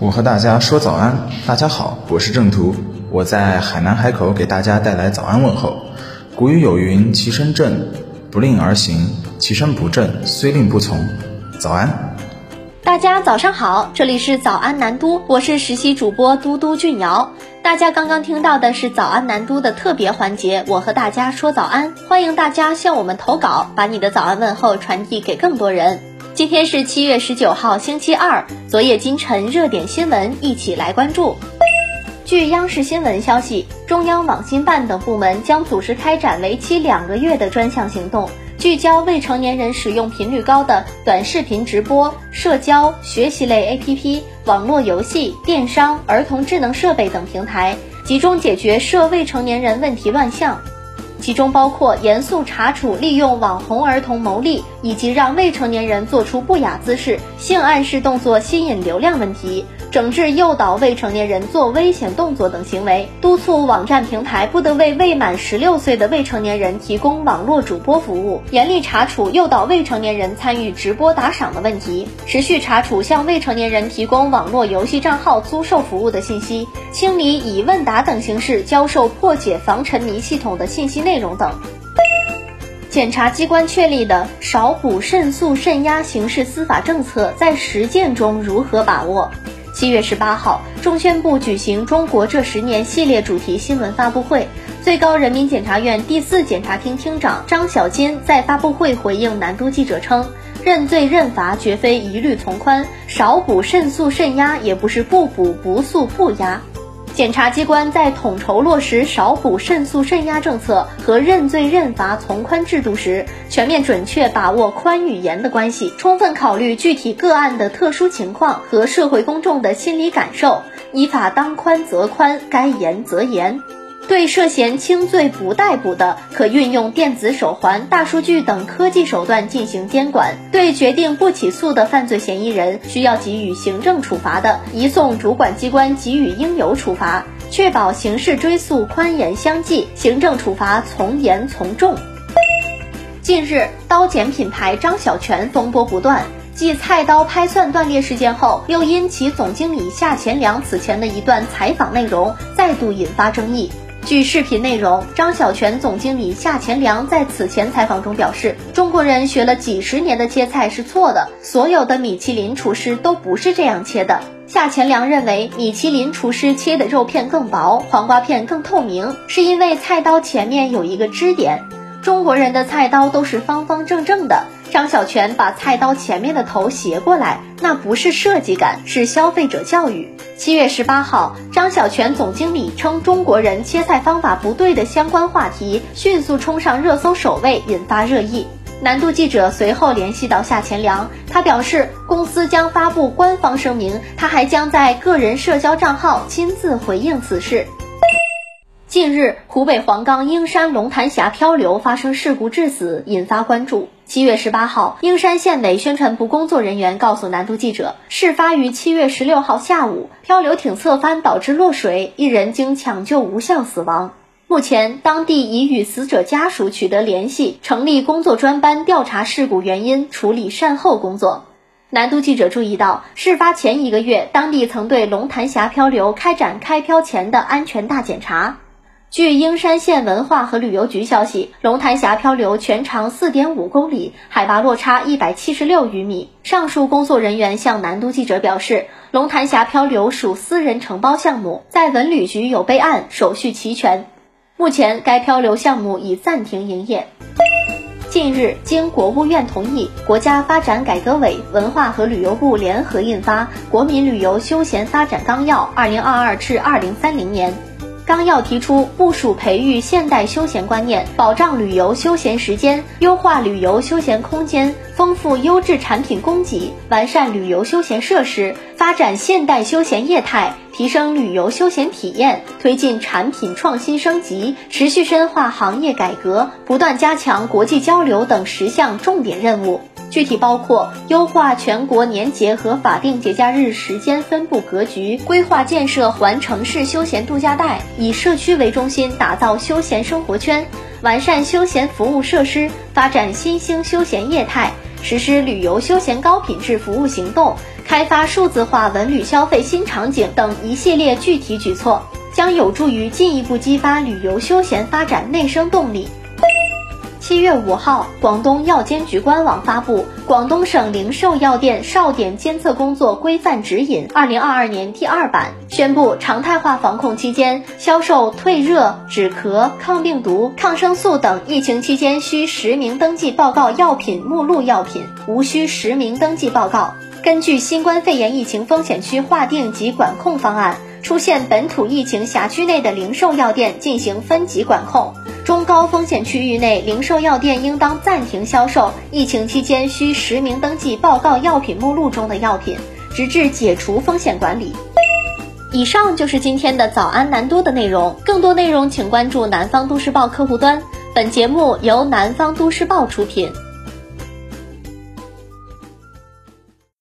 我和大家说早安，大家好，我是正途，我在海南海口给大家带来早安问候。古语有云：其身正，不令而行；其身不正，虽令不从。早安，大家早上好，这里是早安南都，我是实习主播嘟嘟俊瑶。大家刚刚听到的是早安南都的特别环节，我和大家说早安，欢迎大家向我们投稿，把你的早安问候传递给更多人。今天是七月十九号，星期二。昨夜今晨热点新闻，一起来关注。据央视新闻消息，中央网信办等部门将组织开展为期两个月的专项行动，聚焦未成年人使用频率高的短视频直播、社交、学习类 APP、网络游戏、电商、儿童智能设备等平台，集中解决涉未成年人问题乱象。其中包括严肃查处利用网红儿童牟利，以及让未成年人做出不雅姿势、性暗示动作吸引流量问题。整治诱导未成年人做危险动作等行为，督促网站平台不得为未满十六岁的未成年人提供网络主播服务，严厉查处诱导未成年人参与直播打赏的问题，持续查处向未成年人提供网络游戏账号租售服务的信息，清理以问答等形式教授破解防沉迷系统的信息内容等。检察机关确立的少捕慎诉慎压刑事司法政策在实践中如何把握？七月十八号，中宣部举行“中国这十年”系列主题新闻发布会。最高人民检察院第四检察厅厅长张小金在发布会回应南都记者称：“认罪认罚绝非一律从宽，少捕慎诉慎压也不是不捕不诉不压。”检察机关在统筹落实少捕慎诉慎压政策和认罪认罚从宽制度时，全面准确把握宽与严的关系，充分考虑具体个案的特殊情况和社会公众的心理感受，依法当宽则宽，该严则严。对涉嫌轻罪不逮捕的，可运用电子手环、大数据等科技手段进行监管；对决定不起诉的犯罪嫌疑人，需要给予行政处罚的，移送主管机关给予应有处罚，确保刑事追诉宽严相济，行政处罚从严从重。近日，刀剪品牌张小泉风波不断，继菜刀拍蒜断裂事件后，又因其总经理夏前良此前的一段采访内容再度引发争议。据视频内容，张小泉总经理夏前良在此前采访中表示，中国人学了几十年的切菜是错的，所有的米其林厨师都不是这样切的。夏前良认为，米其林厨师切的肉片更薄，黄瓜片更透明，是因为菜刀前面有一个支点。中国人的菜刀都是方方正正的。张小泉把菜刀前面的头斜过来，那不是设计感，是消费者教育。七月十八号，张小泉总经理称中国人切菜方法不对的相关话题迅速冲上热搜首位，引发热议。南都记者随后联系到夏前良，他表示公司将发布官方声明，他还将在个人社交账号亲自回应此事。近日，湖北黄冈英山龙潭峡漂流发生事故致死，引发关注。七月十八号，英山县委宣传部工作人员告诉南都记者，事发于七月十六号下午，漂流艇侧翻导致落水，一人经抢救无效死亡。目前，当地已与死者家属取得联系，成立工作专班调查事故原因，处理善后工作。南都记者注意到，事发前一个月，当地曾对龙潭峡漂流开展开漂前的安全大检查。据英山县文化和旅游局消息，龙潭峡漂流全长四点五公里，海拔落差一百七十六余米。上述工作人员向南都记者表示，龙潭峡漂流属私人承包项目，在文旅局有备案，手续齐全。目前该漂流项目已暂停营业。近日，经国务院同意，国家发展改革委、文化和旅游部联合印发《国民旅游休闲发展纲要（二零二二至二零三零年）》。纲要提出部署培育现代休闲观念，保障旅游休闲时间，优化旅游休闲空间，丰富优质产品供给，完善旅游休闲设施，发展现代休闲业态，提升旅游休闲体验，推进产品创新升级，持续深化行业改革，不断加强国际交流等十项重点任务。具体包括优化全国年节和法定节假日时间分布格局，规划建设环城市休闲度假带，以社区为中心打造休闲生活圈，完善休闲服务设施，发展新兴休闲业态，实施旅游休闲高品质服务行动，开发数字化文旅消费新场景等一系列具体举措，将有助于进一步激发旅游休闲发展内生动力。七月五号，广东药监局官网发布《广东省零售药店哨点监测工作规范指引（二零二二年第二版）》，宣布常态化防控期间销售退热、止咳、抗病毒、抗生素等疫情期间需实名登记报告药品目录药品，无需实名登记报告。根据新冠肺炎疫情风险区划定及管控方案，出现本土疫情辖区内的零售药店进行分级管控。中高风险区域内，零售药店应当暂停销售疫情期间需实名登记报告药品目录中的药品，直至解除风险管理。以上就是今天的早安南都的内容，更多内容请关注南方都市报客户端。本节目由南方都市报出品。